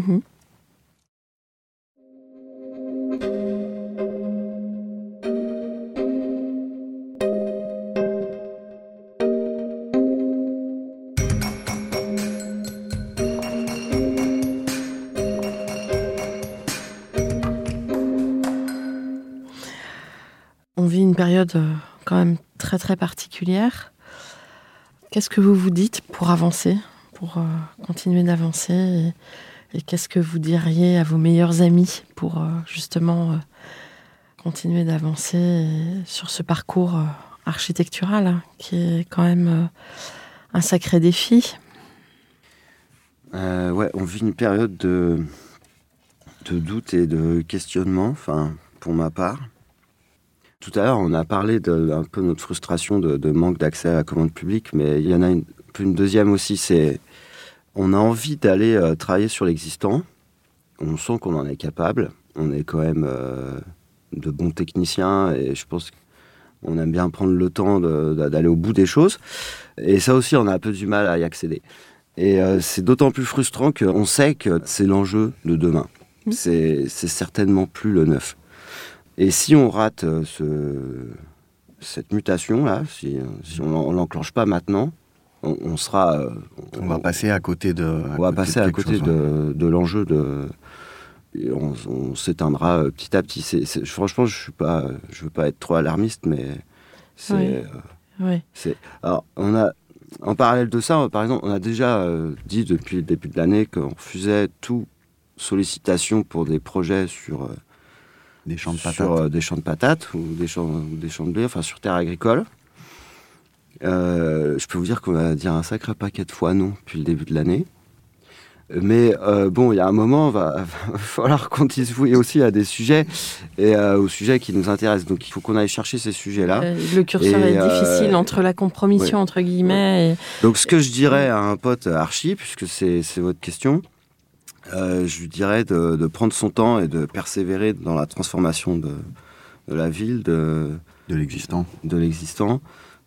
On vit une période euh, quand même très très particulière. Qu'est-ce que vous vous dites pour avancer, pour euh, continuer d'avancer et, qu'est-ce que vous diriez à vos meilleurs amis pour euh, justement continuer d'avancer sur ce parcours architectural hein, qui est quand même un sacré défi? Ouais, on vit une période de, de doute et de questionnement, enfin, pour ma part. Tout à l'heure, on a parlé de un peu notre frustration de, de manque d'accès à la commande publique, mais il y en a une, une deuxième aussi, c'est on a envie d'aller euh, travailler sur l'existant. On sent qu'on en est capable. On est quand même euh, de bons techniciens et je pense qu'on aime bien prendre le temps d'aller au bout des choses. Et ça aussi, on a un peu du mal à y accéder. Et euh, c'est d'autant plus frustrant qu'on sait que c'est l'enjeu de demain. C'est c'est certainement plus le neuf. Et si on rate euh, ce, cette mutation-là, si, si on on l'enclenche pas maintenant, on, on sera. euh, On va passer à côté de. on va passer à côté chose, ouais. de, de l'enjeu de. et on on s'éteindra euh, petit à petit. C'est- c'est- franchement, je suis pas, je veux pas être trop alarmiste, mais c'est. Oui. euh, Oui. c'est- alors, on a, en parallèle de ça, par exemple, on a déjà euh, dit depuis le début de l'année qu'on refusait toute sollicitation pour des projets sur, euh, Des champs de sur, patates. euh, des champs de patates ou des champs, ou des champs de blé, enfin sur terre agricole. Euh, je peux vous dire qu'on a dit un sacré paquet de fois non depuis le début de l'année. Mais euh, bon, il y a un moment, il va, va falloir qu'on dise oui aussi à des sujets et euh, aux sujets qui nous intéressent. Donc il faut qu'on aille chercher ces sujets-là. Euh, le curseur Et, est euh, difficile entre la compromission, ouais. entre guillemets, et Donc, ce que je dirais à un pote archi, puisque c'est c'est votre question, euh, je lui dirais de, de prendre son temps et de persévérer dans la transformation de, de la ville, de, De l'existant. de l'existant,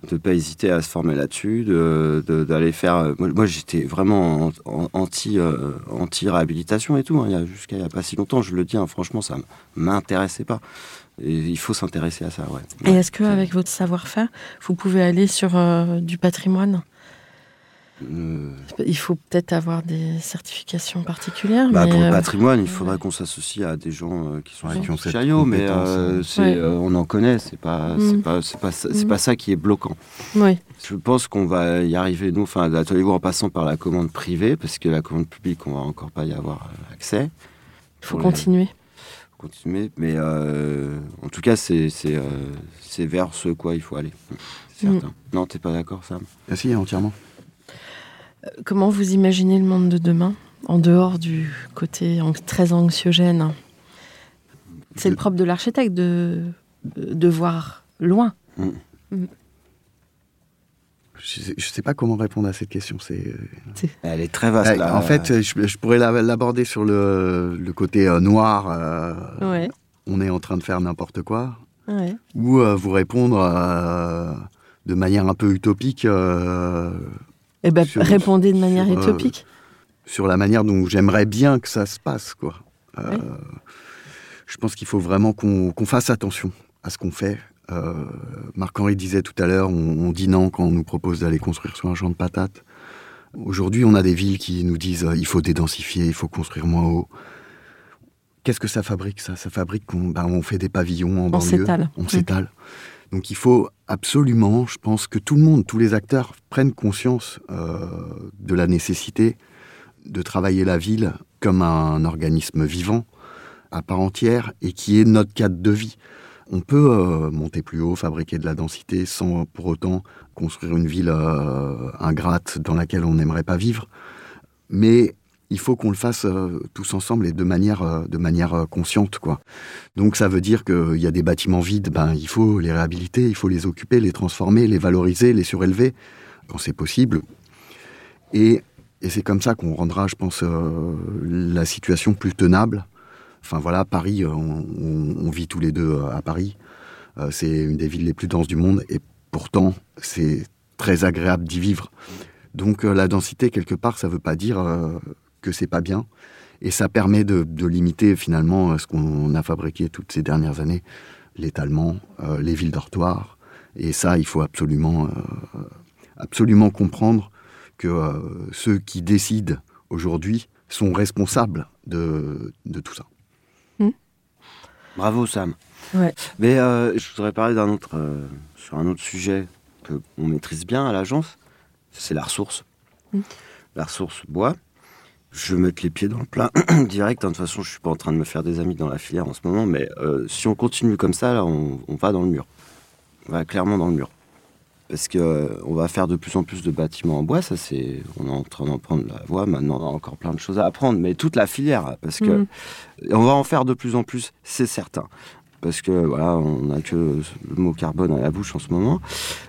de ne pas hésiter à se former là-dessus, de- de- d'aller faire. euh, Moi, moi, j'étais vraiment en- en- anti, euh, anti-réhabilitation et tout. hein, y Jusqu'à il n'y a pas si longtemps, je le dis, hein, franchement, ça ne m'intéressait pas. Et il faut s'intéresser à ça, ouais. Et est-ce qu'avec votre savoir-faire, vous pouvez aller sur euh, du patrimoine? Euh, Il faut peut-être avoir des certifications particulières. bah, mais, pour le euh, patrimoine, il faudrait qu'on s'associe à des gens euh, qui sont Ouais, qui ont cette chariot, mais euh, hein. Ouais. euh, on en connaît, c'est pas, Mm. c'est pas, c'est pas, ça- c'est Mm. pas ça qui est bloquant. oui. Je pense qu'on va y arriver, nous, enfin, l'atelier en passant par la commande privée, parce que la commande publique, on va encore pas y avoir euh, accès. Il faut continuer. continuer. Mais euh, en tout cas, c'est c'est, euh, c'est vers ce quoi il faut aller. Mm. certain. Non, t'es pas d'accord, Sam? Ah si, entièrement. Comment vous imaginez le monde de demain, en dehors du côté an- très anxiogène? C'est le propre de l'architecte de, de voir loin. Je sais, je sais pas comment répondre à cette question. C'est Elle est très vaste. Là. en fait, je, je pourrais la- l'aborder sur le, le côté euh, noir. euh, Ouais. On est en train de faire n'importe quoi. Ouais. Ou euh, vous répondre euh, de manière un peu utopique euh, Eh ben, Sur- répondez de manière sur, euh, utopique. sur la manière dont j'aimerais bien que ça se passe. Quoi. Euh. Je pense qu'il faut vraiment qu'on fasse attention à ce qu'on fait. Euh, Marc-Henri disait tout à l'heure, on, on dit non quand on nous propose d'aller construire sur un champ de patates. Aujourd'hui, on a des villes qui nous disent il faut dédensifier, il faut construire moins haut. Qu'est-ce que ça fabrique ça? Ça fabrique qu'on ben, on fait des pavillons en On banlieue. s'étale. On s'étale. Donc il faut absolument, je pense que tout le monde, tous les acteurs prennent conscience euh, de la nécessité de travailler la ville comme un organisme vivant à part entière et qui est notre cadre de vie. On peut euh, monter plus haut, fabriquer de la densité sans pour autant construire une ville euh, ingrate dans laquelle on n'aimerait pas vivre. Mais il faut qu'on le fasse euh, tous ensemble et de manière, euh, de manière euh, consciente. Quoi. Donc ça veut dire qu'il y a des bâtiments vides, ben, il faut les réhabiliter, il faut les occuper, les transformer, les valoriser, les surélever, quand c'est possible. Et, et c'est comme ça qu'on rendra, je pense, la situation plus tenable. Enfin voilà, Paris, on, vit tous les deux à Paris. C'est une des villes les plus denses du monde et pourtant c'est très agréable d'y vivre. Donc la densité, quelque part, ça ne veut pas dire que c'est pas bien. Et ça permet de, de limiter finalement euh, ce qu'on a fabriqué toutes ces dernières années, l'étalement, euh, les villes dortoirs. Et ça, il faut absolument, euh, absolument comprendre que euh, ceux qui décident aujourd'hui sont responsables de, de tout ça. Bravo, Sam. Ouais. Mais euh, je voudrais parler d'un autre, euh, sur un autre sujet que on maîtrise bien à l'agence. C'est la ressource. Mm. La ressource bois. Je vais mettre les pieds dans le plat direct. hein. De toute façon, je suis pas en train de me faire des amis dans la filière en ce moment, mais euh, si on continue comme ça, là, on, on va dans le mur. On va clairement dans le mur. Parce que euh, on va faire de plus en plus de bâtiments en bois. Ça, c'est, on est en train d'en prendre la voie. Maintenant, on a encore plein de choses à apprendre, mais toute la filière, parce que Mhm. on va en faire de plus en plus, c'est certain. Parce que voilà, on n'a que le mot carbone à la bouche en ce moment,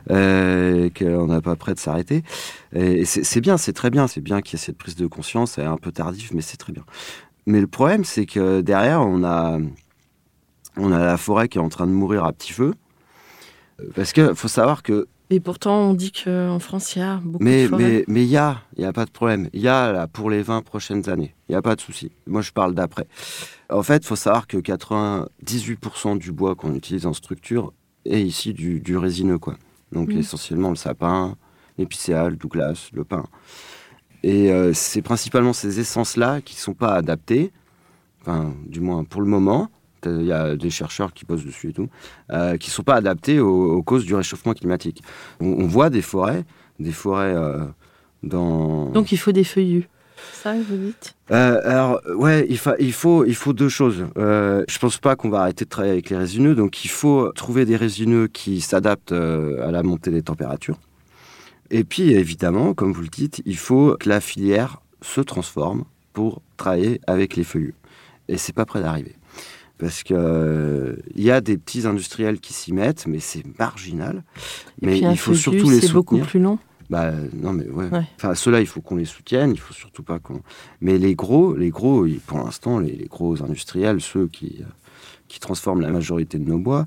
euh, qu'on n'a pas prêt de s'arrêter. Et c'est c'est bien, c'est très bien, c'est bien qu'il y ait cette prise de conscience, elle est un peu tardive, mais c'est très bien. Mais le problème, c'est que derrière, on a, on a la forêt qui est en train de mourir à petit feu. Parce qu'il faut savoir que Et pourtant, on dit qu'en France, il y a beaucoup mais de forêts. mais mais il y a, il y a pas de problème. Il y a là pour les 20 prochaines années. Il y a pas de souci. Moi je parle d'après. En fait, il faut savoir que 98% du bois qu'on utilise en structure est ici du, du résineux quoi. Donc Mm. essentiellement le sapin, l'épicéa, le douglas, le pin. Et euh, c'est principalement ces essences là qui sont pas adaptées. Enfin, du moins pour le moment. Il y a des chercheurs qui posent dessus et tout, euh, qui sont pas adaptés aux, aux causes du réchauffement climatique. On, on voit des forêts, des forêts euh, dans. Donc, il faut des feuillus. Ça, vous dites? Euh, alors, ouais, il, fa- il, faut, il faut deux choses. Euh, je pense pas qu'on va arrêter de travailler avec les résineux, donc il faut trouver des résineux qui s'adaptent euh, à la montée des températures. Et puis, évidemment, comme vous le dites, il faut que la filière se transforme pour travailler avec les feuillus. Et c'est pas près d'arriver. Parce que euh, il y a des petits industriels qui s'y mettent, mais c'est marginal. Et mais puis, il faut surtout les c'est beaucoup soutenir. plus long. Bah non mais ouais. Ouais. Enfin ceux-là il faut qu'on les soutienne, il faut surtout pas qu'on. Mais les gros, les gros, pour l'instant les, les gros industriels, ceux qui euh, qui transforment la majorité de nos bois,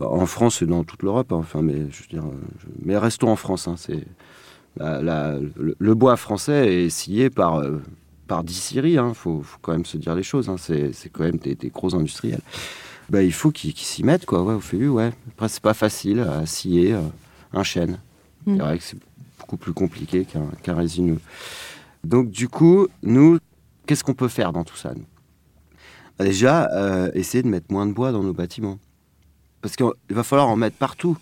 euh, en France et dans toute l'Europe. hein, enfin mais je veux dire, euh, je- mais restons en France. hein, c'est la- la- le, le bois français est scié par euh, par distilleries. Il faut, faut quand même se dire les choses. hein, c'est quand même des, des gros industriels. Bah, il faut qu'ils s'y mettent quoi. Ouais, au feuillu, ouais. Après c'est pas facile à scier euh, un chêne. Mm. C'est vrai que c'est beaucoup plus compliqué qu'un qu'un résineux. Donc du coup, nous, qu'est-ce qu'on peut faire dans tout ça nous? Bah, Déjà, euh, essayer de mettre moins de bois dans nos bâtiments. Parce qu'il va falloir en mettre partout.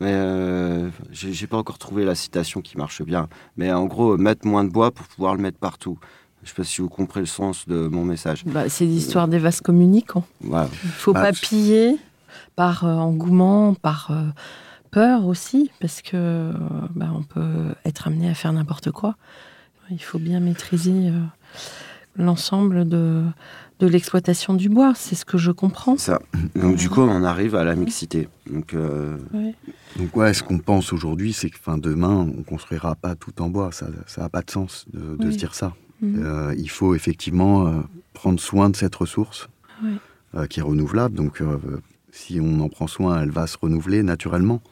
Mais euh, j'ai pas encore trouvé la citation qui marche bien. Mais en gros, mettre moins de bois pour pouvoir le mettre partout. Je sais pas si vous comprenez le sens de mon message. Bah, c'est l'histoire des vases communicants. Voilà. Il ne faut Bah, pas piller par euh, engouement, par euh, peur aussi, parce que euh, bah, on peut être amené à faire n'importe quoi. Il faut bien maîtriser euh, l'ensemble de, de l'exploitation du bois. C'est ce que je comprends. Ça. Donc du coup, on en arrive à la mixité. Donc euh, Donc ouais, ce qu'on pense aujourd'hui, c'est que fin, demain, on construira pas tout en bois. Ça n'a pas de sens de, de Oui. se dire ça. Mhm. Euh, il faut effectivement euh, prendre soin de cette ressource Oui. euh, qui est renouvelable. Donc si on en prend soin, elle va se renouveler naturellement.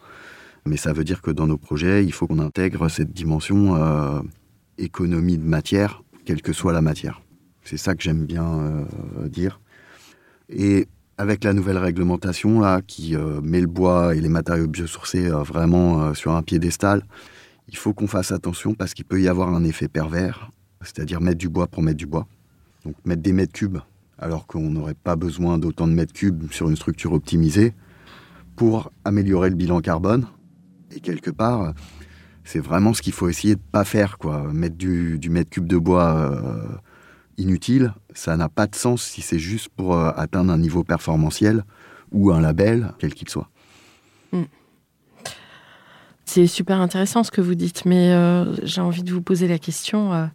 Mais ça veut dire que dans nos projets, il faut qu'on intègre cette dimension économie de matière, quelle que soit la matière. C'est ça que j'aime bien dire. Et avec la nouvelle réglementation là, qui met le bois et les matériaux biosourcés vraiment sur un piédestal, il faut qu'on fasse attention parce qu'il peut y avoir un effet pervers, c'est-à-dire mettre du bois pour mettre du bois. Donc mettre des mètres cubes alors qu'on n'aurait pas besoin d'autant de mètres cubes sur une structure optimisée pour améliorer le bilan carbone. Et quelque part, c'est vraiment ce qu'il faut essayer de pas faire. Mettre du, mètre cube de bois euh, inutile, ça n'a pas de sens si c'est juste pour euh, atteindre un niveau performantiel ou un label, quel qu'il soit. C'est super intéressant ce que vous dites, mais euh, j'ai envie de vous poser la question euh,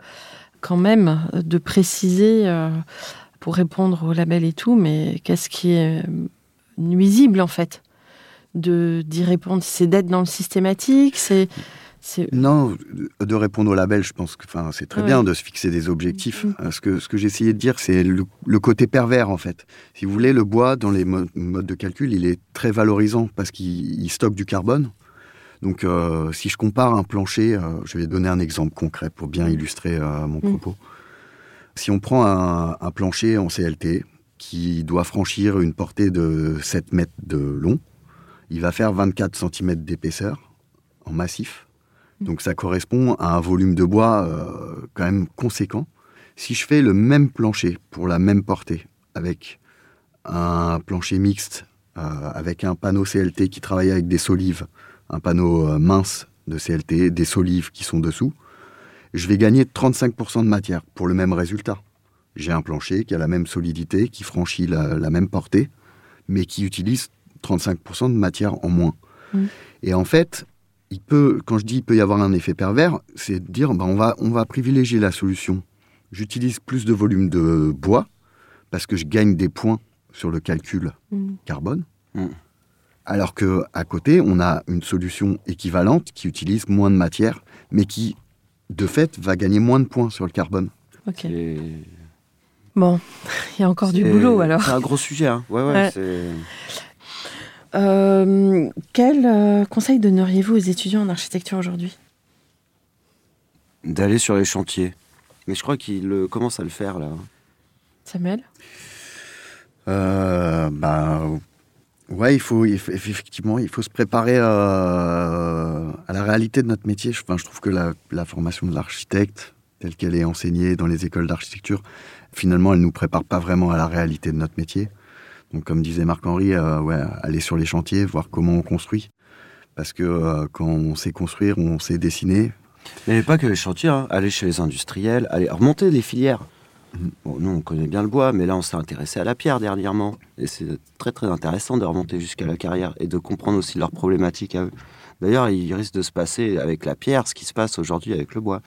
quand même de préciser euh, pour répondre au label et tout, mais qu'est-ce qui est nuisible en fait de d'y répondre? C'est d'être dans le systématique, c'est Non, de- répondre au label, je pense que enfin, c'est très Ouais. bien de se fixer des objectifs. Euh, Ce que, ce que j'essayais de dire, c'est le, le côté pervers, en fait. Si vous voulez, le bois, dans les mo- modes de calcul, il est très valorisant parce qu'il il stocke du carbone. Donc, euh, si je compare un plancher, euh, je vais donner un exemple concret pour bien illustrer euh, mon Mhm. propos. Si on prend un, un plancher en CLT qui doit franchir une portée de 7 mètres de long, il va faire 24 cm d'épaisseur en massif. Donc ça correspond à un volume de bois quand même conséquent. Si je fais le même plancher pour la même portée, avec un plancher mixte, avec un panneau CLT qui travaille avec des solives, un panneau euh, mince de CLT, des solives qui sont dessous, je vais gagner 35% de matière pour le même résultat. J'ai un plancher qui a la même solidité, qui franchit la, la même portée, mais qui utilise 35% de matière en moins. Mm. Et en fait, il peut, quand je dis il peut y avoir un effet pervers, c'est de dire ben, on, va, on va privilégier la solution. J'utilise plus de volume de bois parce que je gagne des points sur le calcul Mm. carbone. Mm. Alors que à côté, on a une solution équivalente qui utilise moins de matière, mais qui, de fait, va gagner moins de points sur le carbone. ok. et- Bon, il y a encore du boulot alors. C'est un gros sujet. Hein. Ouais, ouais, Euh, quel euh, conseil donneriez-vous aux étudiants en architecture aujourd'hui? D'aller sur les chantiers. Mais je crois qu'il euh, commence à le faire là. Samuel? Euh, bah, ouais, il faut, effectivement, il faut se préparer à la réalité de notre métier. Enfin, je trouve que la, la formation de l'architecte, telle qu'elle est enseignée dans les écoles d'architecture, finalement, elle nous prépare pas vraiment à la réalité de notre métier. Donc, comme disait Marc-Henri, euh, ouais, aller sur les chantiers, voir comment on construit. Parce que euh, quand on sait construire, on sait dessiner. Mais pas que les chantiers, hein. aller chez les industriels, aller remonter les filières. Bon, nous, on connaît bien le bois, mais là, on s'est intéressé à la pierre dernièrement. Et c'est très, très intéressant de remonter jusqu'à la carrière et de comprendre aussi leurs problématiques à eux. D'ailleurs, il risque de se passer avec la pierre ce qui se passe aujourd'hui avec le bois.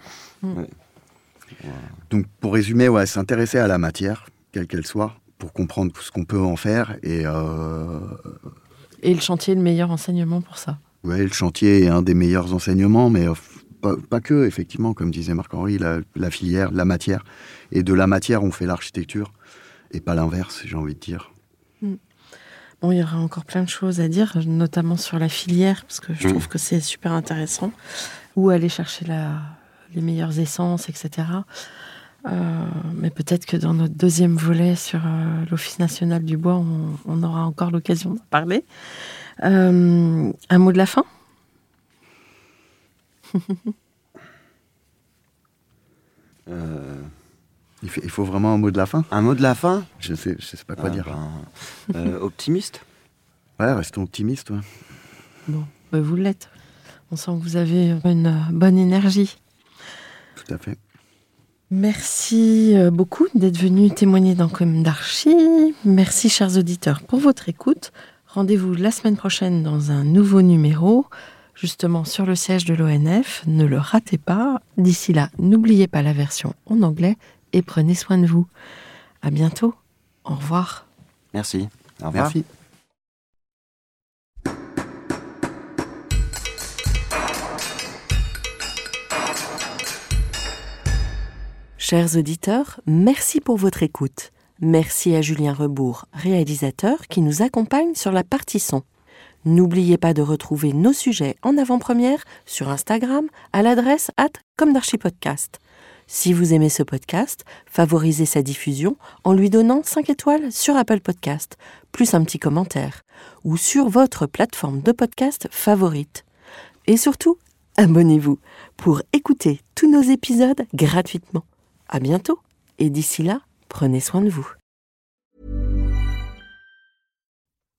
Donc, pour résumer, ouais, s'intéresser à la matière, quelle qu'elle soit, pour comprendre ce qu'on peut en faire. Et euh, Et le chantier est le meilleur enseignement pour ça. ouais, le chantier est un des meilleurs enseignements, mais euh, pas, pas que, effectivement, comme disait Marc-Henri, la, la filière, la matière. Et de la matière, on fait l'architecture, et pas l'inverse, j'ai envie de dire. Bon, il y aura encore plein de choses à dire, notamment sur la filière, parce que je Mm. trouve que c'est super intéressant. Où aller chercher la, les meilleures essences, etc. Euh, mais peut-être que dans notre deuxième volet sur euh, l'Office national du bois, on, on aura encore l'occasion d'en parler. Euh, un mot de la fin? Euh, il, fait- il faut vraiment un mot de la fin un mot de la fin? Je sais, je sais pas quoi Ah, dire. ben, euh, Optimiste? Ouais, restons optimistes. ouais. Bon, bah, vous l'êtes. On sent que vous avez une bonne énergie. Tout à fait. Merci euh, beaucoup d'être venu témoigner dans Comme d'Archie. Merci, chers auditeurs, pour votre écoute. Rendez-vous la semaine prochaine dans un nouveau numéro, justement sur le siège de l'ONF. Ne le ratez pas. D'ici là, n'oubliez pas la version en anglais et prenez soin de vous. À bientôt. Au revoir. Merci. Au revoir. Merci. Chers auditeurs, merci pour votre écoute. Merci à Julien Rebourg, réalisateur, qui nous accompagne sur la partie son. N'oubliez pas de retrouver nos sujets en avant-première sur Instagram à l'adresse at. Si vous aimez ce podcast, favorisez sa diffusion en lui donnant 5 étoiles sur Apple Podcast, plus un petit commentaire, ou sur votre plateforme de podcast favorite. Et surtout, abonnez-vous pour écouter tous nos épisodes gratuitement. À bientôt et d'ici là, prenez soin de vous.